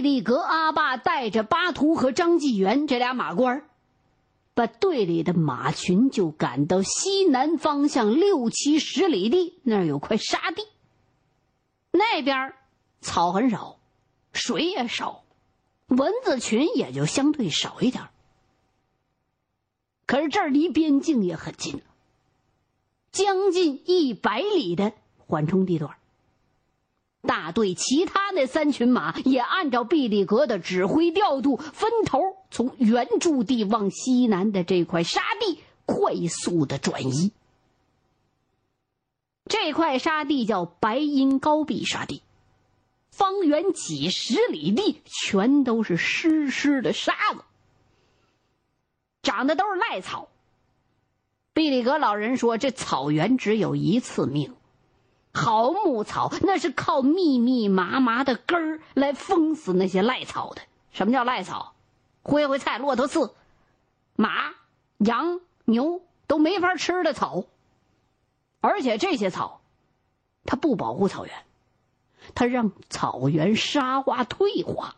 毕力格阿爸带着巴图和张继元这俩马官把队里的马群就赶到西南方向六七十里地，那儿有块沙地。那边草很少，水也少，蚊子群也就相对少一点。可是这儿离边境也很近，将近一百里的缓冲地段。大队其他那三群马也按照毕力格的指挥调度，分头从原驻地往西南的这块沙地快速的转移。这块沙地叫白音高壁沙地，方圆几十里地全都是湿湿的沙子，长的都是赖草。毕力格老人说：“这草原只有一次命。”好牧草那是靠密密麻麻的根儿来封死那些赖草的。什么叫赖草？灰灰菜、骆驼刺、马、羊、牛都没法吃的草。而且这些草，它不保护草原，它让草原沙化退化。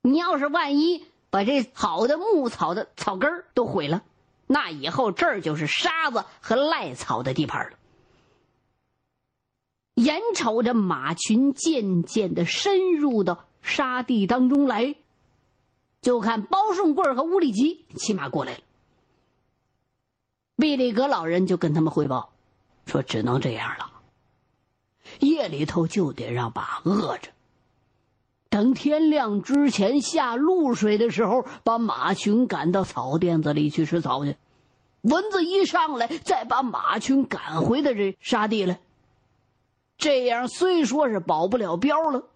你要是万一把这好的牧草的草根儿都毁了，那以后这儿就是沙子和赖草的地盘了。眼瞅着马群渐渐的深入到沙地当中来，就看包顺贵和乌里吉骑马过来了。毕力格老人就跟他们汇报，说只能这样了。夜里头就得让马饿着，等天亮之前下露水的时候，把马群赶到草甸子里去吃草去。蚊子一上来，再把马群赶回到这沙地来。这样虽说是保不了镖了，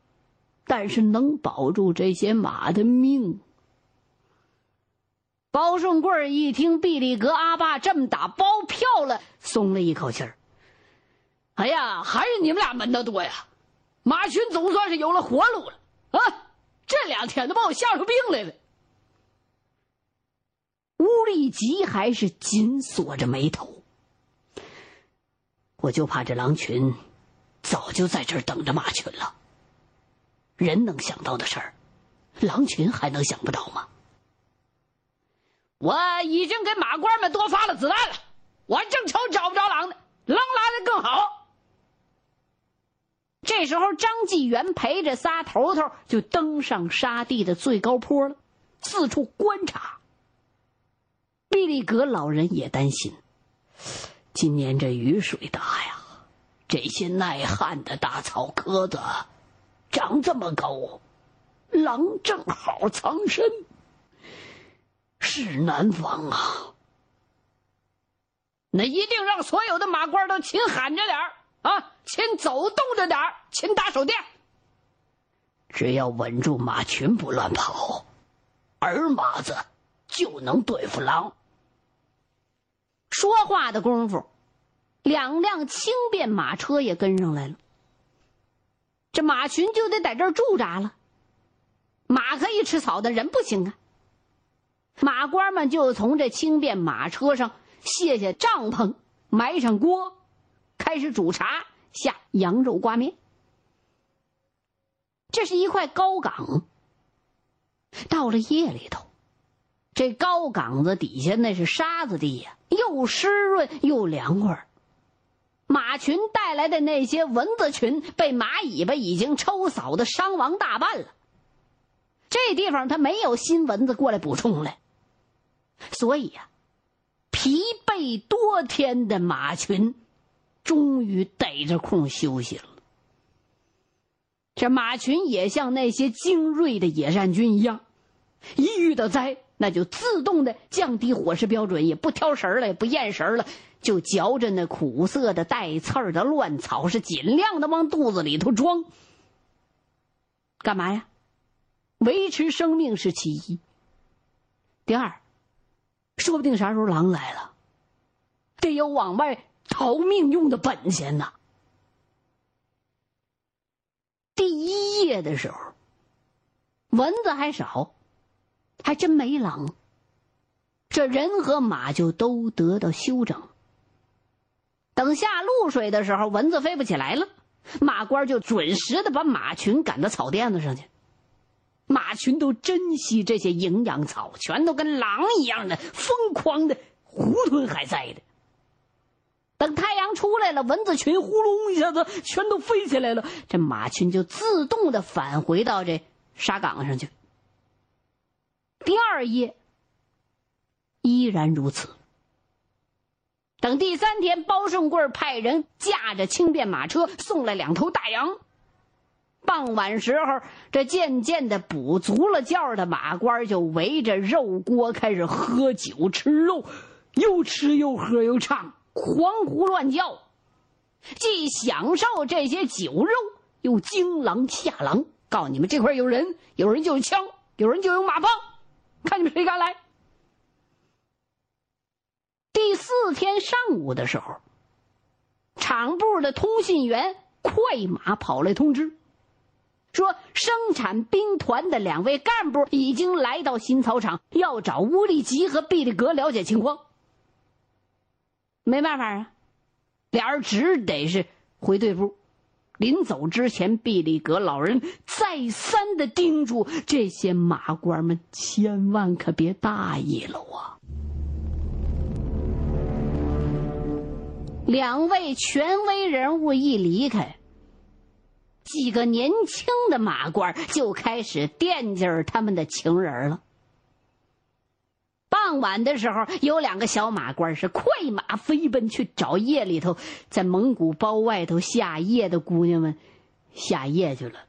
但是能保住这些马的命。包顺贵一听毕力格阿爸这么打包票了，松了一口气儿。哎呀，还是你们俩门道多呀！马群总算是有了活路了啊！这两天都把我吓出病来了。乌力吉还是紧锁着眉头，我就怕这狼群。早就在这儿等着马群了。人能想到的事儿，狼群还能想不到吗？我已经给马官们多发了子弹了，我正愁找不着狼呢，狼来的更好。这时候，张继元陪着仨头头就登上沙地的最高坡了，四处观察。毕力格老人也担心，今年这雨水大呀。这些耐旱的大草棵子长这么高，狼正好藏身，是难防啊！那一定让所有的马官都勤喊着点儿啊，勤走动着点儿，勤打手电。只要稳住马群不乱跑，儿马子就能对付狼。说话的功夫。两辆轻便马车也跟上来了。这马群就得在这儿驻扎了。马可以吃草的人不行啊。马官们就从这轻便马车上卸下帐篷，埋上锅，开始煮茶、下羊肉挂面。这是一块高岗。到了夜里头，这高岗子底下那是沙子地呀，又湿润又凉快马群带来的那些蚊子群被马尾巴已经抽扫的伤亡大半了。这地方他没有新蚊子过来补充了，所以呀，疲惫多天的马群终于逮着空休息了。这马群也像那些精锐的野战军一样，一遇到灾，那就自动的降低伙食标准，也不挑食了，也不厌食了。就嚼着那苦涩的带刺儿的乱草，是尽量的往肚子里头装。干嘛呀？维持生命是其一。第二，说不定啥时候狼来了，得有往外逃命用的本钱呐。第一夜的时候，蚊子还少，还真没狼。这人和马就都得到休整。等下露水的时候，蚊子飞不起来了，马官就准时的把马群赶到草甸子上去。马群都珍惜这些营养草，全都跟狼一样的疯狂的胡吞还在的。等太阳出来了，蚊子群呼隆一下子全都飞起来了，这马群就自动的返回到这沙岗上去。第二夜依然如此。等第三天，包顺贵派人驾着轻便马车送来两头大羊。傍晚时候，这渐渐的补足了觉的马官就围着肉锅开始喝酒吃肉，又吃又喝又唱，狂呼乱叫，既享受这些酒肉，又惊狼吓狼。告诉你们，这块有人，有人就有枪，有人就有马棒，看你们谁敢来。第四天上午的时候，厂部的通信员快马跑来通知，说生产兵团的两位干部已经来到新草场，要找乌力吉和毕力格了解情况。没办法啊，俩人只得是回队部。临走之前，毕力格老人再三的叮嘱这些马官们，千万可别大意了啊！两位权威人物一离开，几个年轻的马官就开始惦记着他们的情人了。傍晚的时候，有两个小马官是快马飞奔去找夜里头在蒙古包外头下夜的姑娘们下夜去了。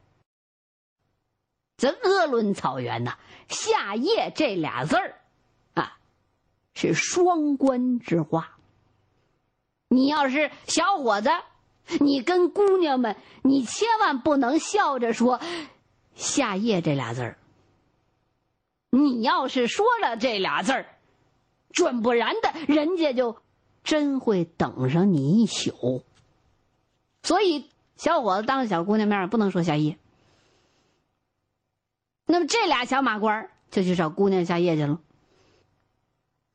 这鄂伦草原呐，下夜这俩字儿啊，是双关之话。你要是小伙子，你跟姑娘们，你千万不能笑着说“下夜”这俩字儿。你要是说了这俩字儿，准不然的，人家就真会等上你一宿。所以，小伙子当着小姑娘面不能说下夜。那么，这俩小马官就去找姑娘下夜去了。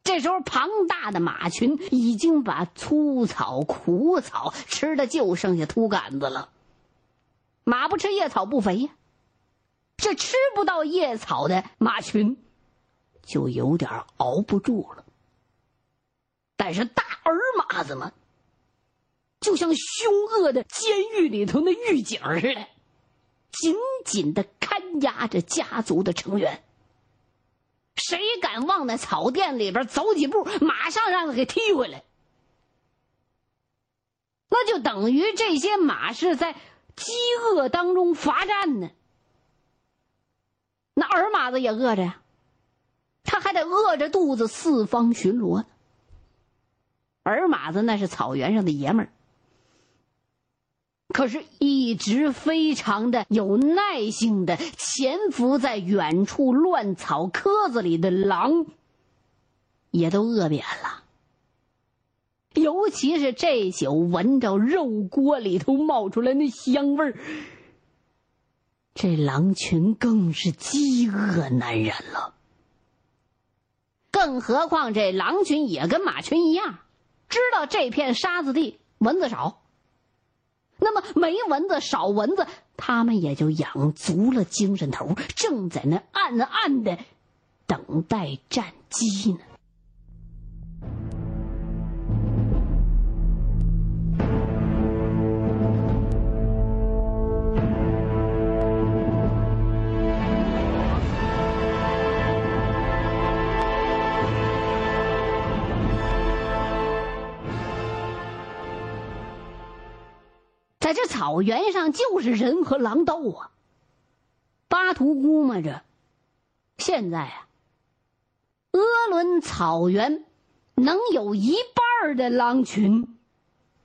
这时候，庞大的马群已经把粗草、苦草吃的就剩下秃杆子了。马不吃夜草不肥呀，这吃不到夜草的马群就有点熬不住了。但是大儿马子们就像凶恶的监狱里头那狱警似的，紧紧的看押着家族的成员。谁敢往那草甸里边走几步，马上让他给踢回来。那就等于这些马是在饥饿当中罚站呢。那儿马子也饿着呀，他还得饿着肚子四方巡逻呢。儿马子那是草原上的爷们儿。可是，一直非常的有耐性的潜伏在远处乱草窠子里的狼，也都饿扁了。尤其是这宿闻着肉锅里头冒出来那香味儿，这狼群更是饥饿难忍了。更何况这狼群也跟马群一样，知道这片沙子地蚊子少。那么没蚊子少蚊子，他们也就养足了精神头，正在那暗暗的等待战机呢。草原上，就是人和狼斗啊。巴图估摸着，现在啊，鄂伦草原能有一半的狼群，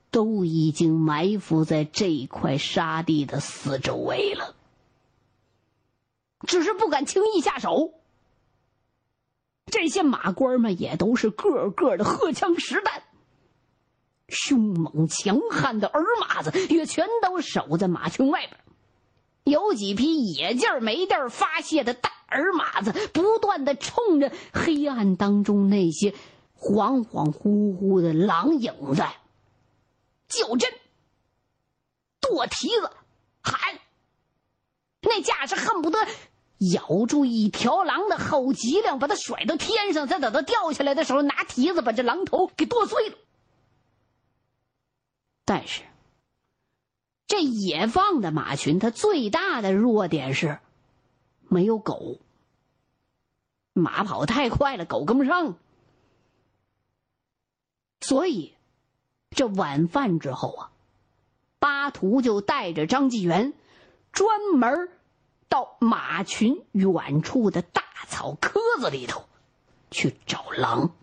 都已经埋伏在这块沙地的四周围了，只是不敢轻易下手。这些马官们也都是个个的荷枪实弹。凶猛强悍的儿马子也全都守在马群外边，有几匹野劲儿没地儿发泄的大儿马子，不断的冲着黑暗当中那些恍恍惚惚的狼影子叫阵，跺蹄子喊，那架势恨不得咬住一条狼的后脊梁，把它甩到天上，再等它掉下来的时候，拿蹄子把这狼头给剁碎了。但是，这野放的马群，它最大的弱点是没有狗。马跑太快了，狗跟不上。所以，这晚饭之后啊，巴图就带着张纪元，专门到马群远处的大草棵子里头去找狼。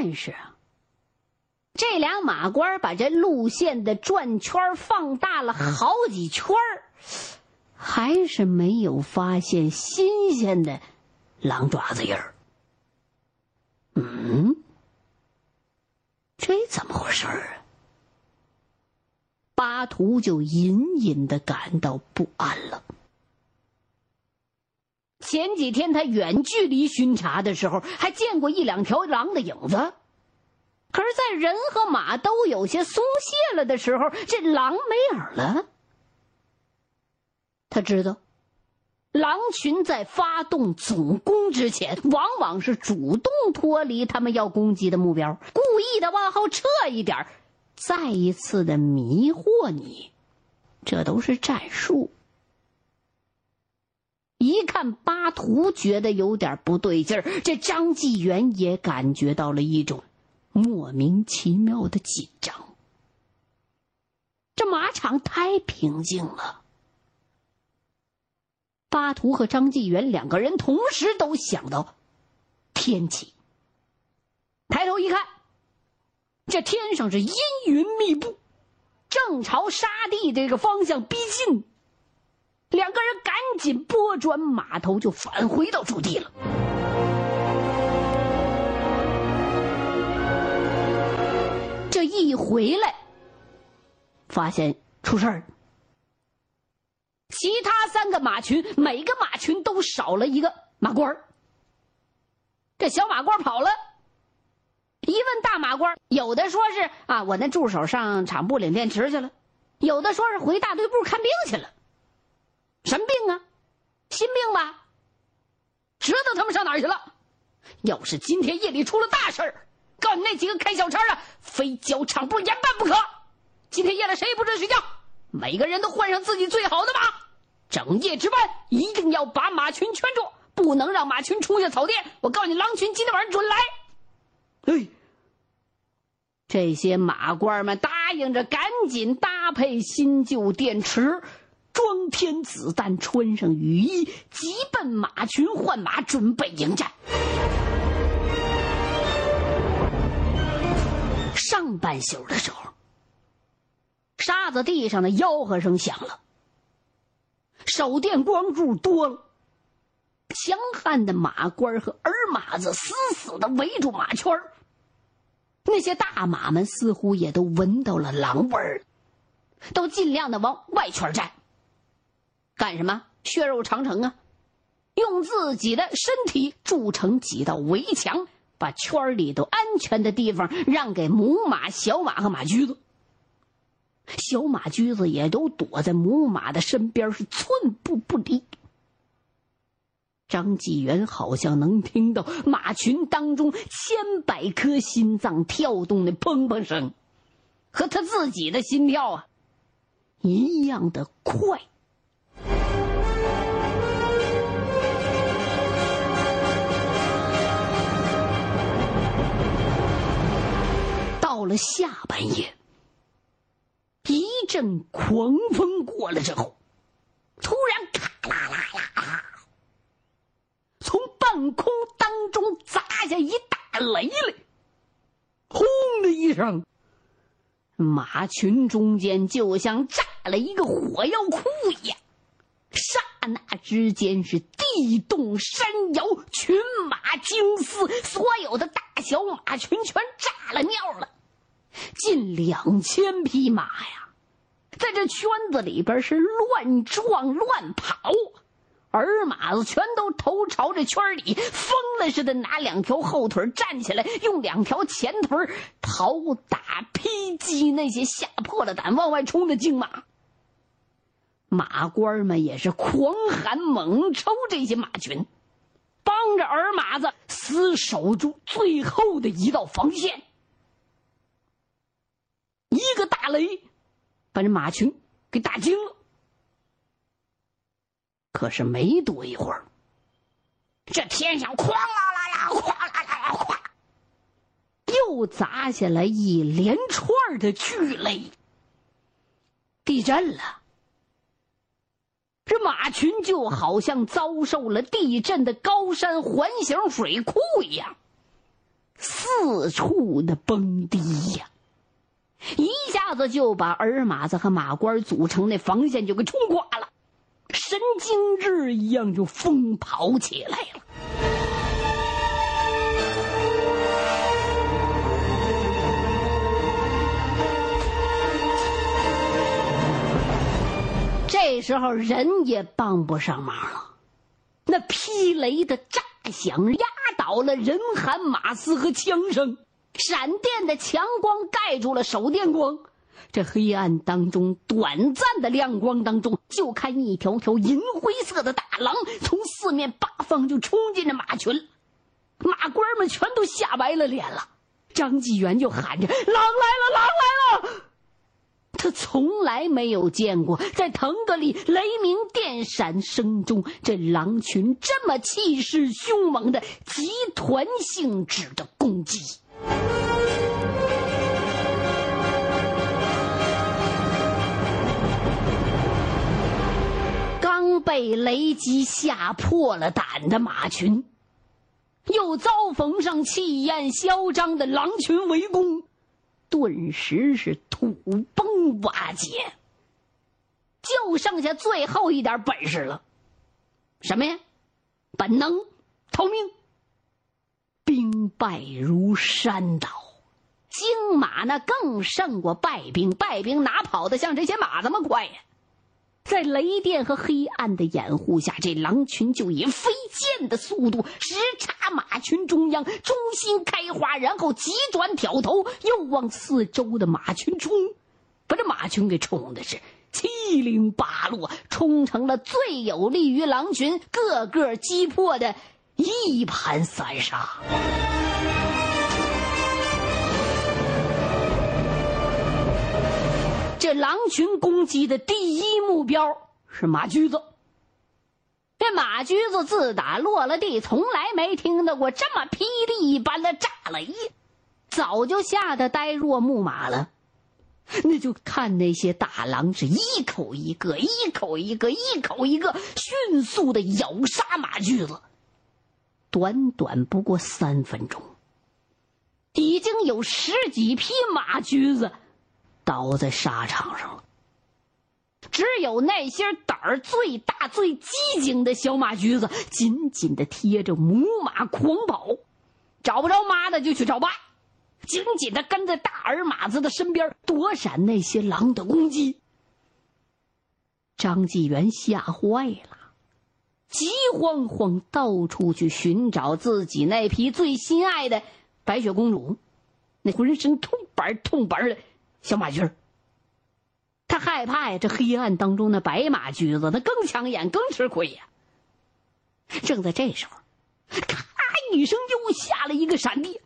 但是啊，这俩马官把这路线的转圈放大了好几圈还是没有发现新鲜的狼爪子印儿。嗯，这怎么回事啊？巴图就隐隐的感到不安了。前几天他远距离巡查的时候，还见过一两条狼的影子。可是，在人和马都有些松懈了的时候，这狼没影了。他知道，狼群在发动总攻之前，往往是主动脱离他们要攻击的目标，故意的往后撤一点，再一次的迷惑你，这都是战术。一看巴图觉得有点不对劲儿，这张纪元也感觉到了一种莫名其妙的紧张。这马场太平静了。巴图和张纪元两个人同时都想到天气。抬头一看，这天上是阴云密布，正朝沙地这个方向逼近。两个人赶紧拨转马头，就返回到驻地了。这一回来，发现出事儿，其他三个马群，每个马群都少了一个马官儿这小马官跑了，一问大马官，有的说是啊，我那助手上厂部领电池去了；有的说是回大队部看病去了。什么病啊？心病吧？知道他们上哪儿去了？要是今天夜里出了大事儿，告诉你那几个开小差的，非交厂部严办不可。今天夜里谁也不准睡觉，每个人都换上自己最好的马，整夜值班，一定要把马群圈住，不能让马群冲下草甸。我告诉你，狼群今天晚上准来。哎，这些马官们答应着，赶紧搭配新旧电池。装填子弹，穿上雨衣，急奔马群换马，准备迎战。上半宿的时候，沙子地上的吆喝声响了，手电光柱多了，强悍的马官和儿马子死死的围住马圈那些大马们似乎也都闻到了狼味儿，都尽量的往外圈站。干什么？血肉长城啊！用自己的身体筑成几道围墙，把圈里头安全的地方让给母马、小马和马驹子。小马驹子也都躲在母马的身边，是寸步不离。张纪元好像能听到马群当中千百颗心脏跳动的砰砰声，和他自己的心跳啊一样的快。到了下半夜，一阵狂风过了之后，突然咔啦啦啦，从半空当中砸下一大雷来，轰的一声，马群中间就像炸了一个火药库一样，刹。那之间是地动山摇，群马惊嘶，所有的大小马群全炸了尿了，近两千匹马呀，在这圈子里边是乱撞乱跑。儿马子全都头朝着圈里，疯了似的拿两条后腿站起来，用两条前腿跑打劈击那些吓破了胆往外冲的精马。马官们也是狂喊猛抽这些马群，帮着儿马子死守住最后的一道防线。一个大雷，把这马群给打惊了。可是没多一会儿，这天上哐啦啦呀，哐啦啦呀，哐，又砸下来一连串的巨雷。地震了，这马群就好像遭受了地震的高山环形水库一样，四处的崩堤呀，一下子就把尔马子和马官组成的防线就给冲垮了。神经质一样就疯跑起来了。这时候人也帮不上忙了，那劈雷的炸响压倒了人喊马嘶和枪声，闪电的强光盖住了手电光。这黑暗当中，短暂的亮光当中，就看一条条银灰色的大狼从四面八方就冲进了马群，马官们全都吓白了脸了。张纪元就喊着：“狼来了，狼来了！”他从来没有见过，在腾格里雷鸣电闪声中，这狼群这么气势凶猛的集团性质的攻击。刚被雷击吓破了胆的马群，又遭逢上气焰嚣张的狼群围攻，顿时是土崩瓦解，就剩下最后一点本事了，什么呀？本能，逃命。兵败如山倒，精马那更胜过败兵，败兵哪跑得像这些马这么快呀？在雷电和黑暗的掩护下，这狼群就以飞剑的速度直插马群中央，中心开花，然后急转挑头，又往四周的马群冲，把这马群给冲的是七零八落，冲成了最有利于狼群个个击破的一盘散沙。这狼群攻击的第一目标是马驹子。这马驹子自打落了地，从来没听到过这么霹雳一般的炸雷，早就吓得呆若木马了。那就看那些大狼是一口一个，一口一个，一口一个，迅速的咬杀马驹子。短短不过三分钟，已经有十几匹马驹子。倒在沙场上了。只有那些胆儿最大、最机警的小马驹子，紧紧的贴着母马狂跑，找不着妈的就去找爸，紧紧的跟在大儿马子的身边，躲闪那些狼的攻击。张纪元吓坏了，急慌慌到处去寻找自己那匹最心爱的白雪公主，那浑身痛板痛板的。小马驹儿，他害怕呀！这黑暗当中的白马驹子，他更抢眼，更吃亏呀。正在这时候，咔一声，又下了一个闪电，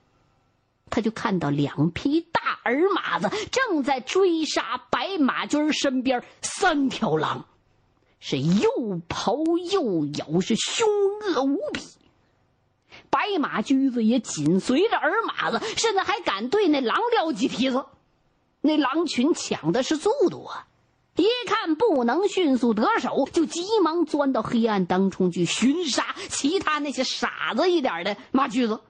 他就看到两匹大儿马子正在追杀白马驹儿身边三条狼，是又刨又咬，是凶恶无比。白马驹子也紧随着儿马子，甚至还敢对那狼撂几蹄子。那狼群抢的是速度啊！一看不能迅速得手，就急忙钻到黑暗当中去寻杀其他那些傻子一点的马驹子。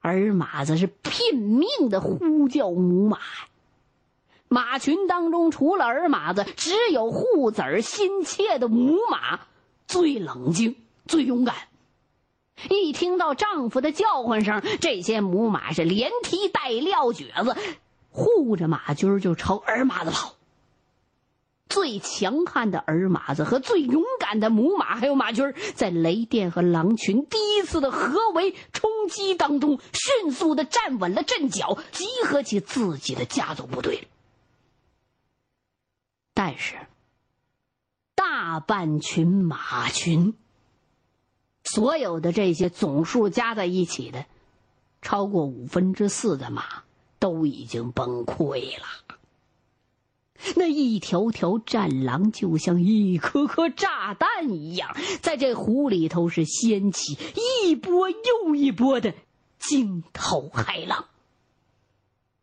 儿马子是拼命的呼叫母马，马群当中除了儿马子，只有护子儿心切的母马最冷静、最勇敢。一听到丈夫的叫唤声，这些母马是连踢带撂蹶子，护着马驹就朝儿马子跑。最强悍的儿马子和最勇敢的母马，还有马驹在雷电和狼群第一次的合围冲击当中，迅速的站稳了阵脚，集合起自己的家族部队。但是，大半群马群，所有的这些总数加在一起的，超过五分之四的马都已经崩溃了。那一条条战狼就像一颗颗炸弹一样，在这湖里头是掀起一波又一波的惊涛骇浪，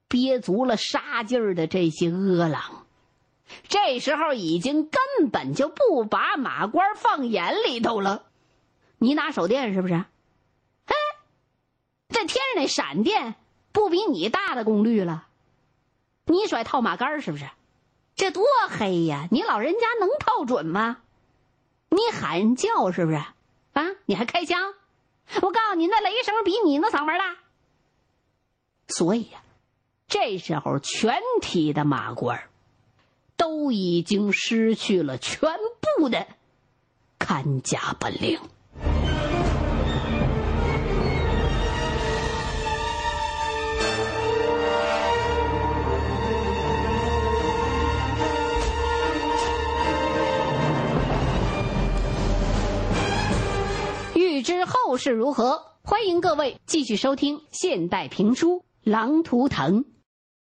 憋足了杀劲儿的这些恶狼。这时候已经根本就不把马官放眼里头了。你拿手电是不是？嘿，这天上那闪电不比你大的功率了？你甩套马杆是不是？这多黑呀！你老人家能套准吗？你喊叫是不是？啊，你还开枪？我告诉你，那雷声比你那嗓门大。所以呀，这时候全体的马官都已经失去了全部的看家本领。欲知后事如何，欢迎各位继续收听现代评书《狼图腾》。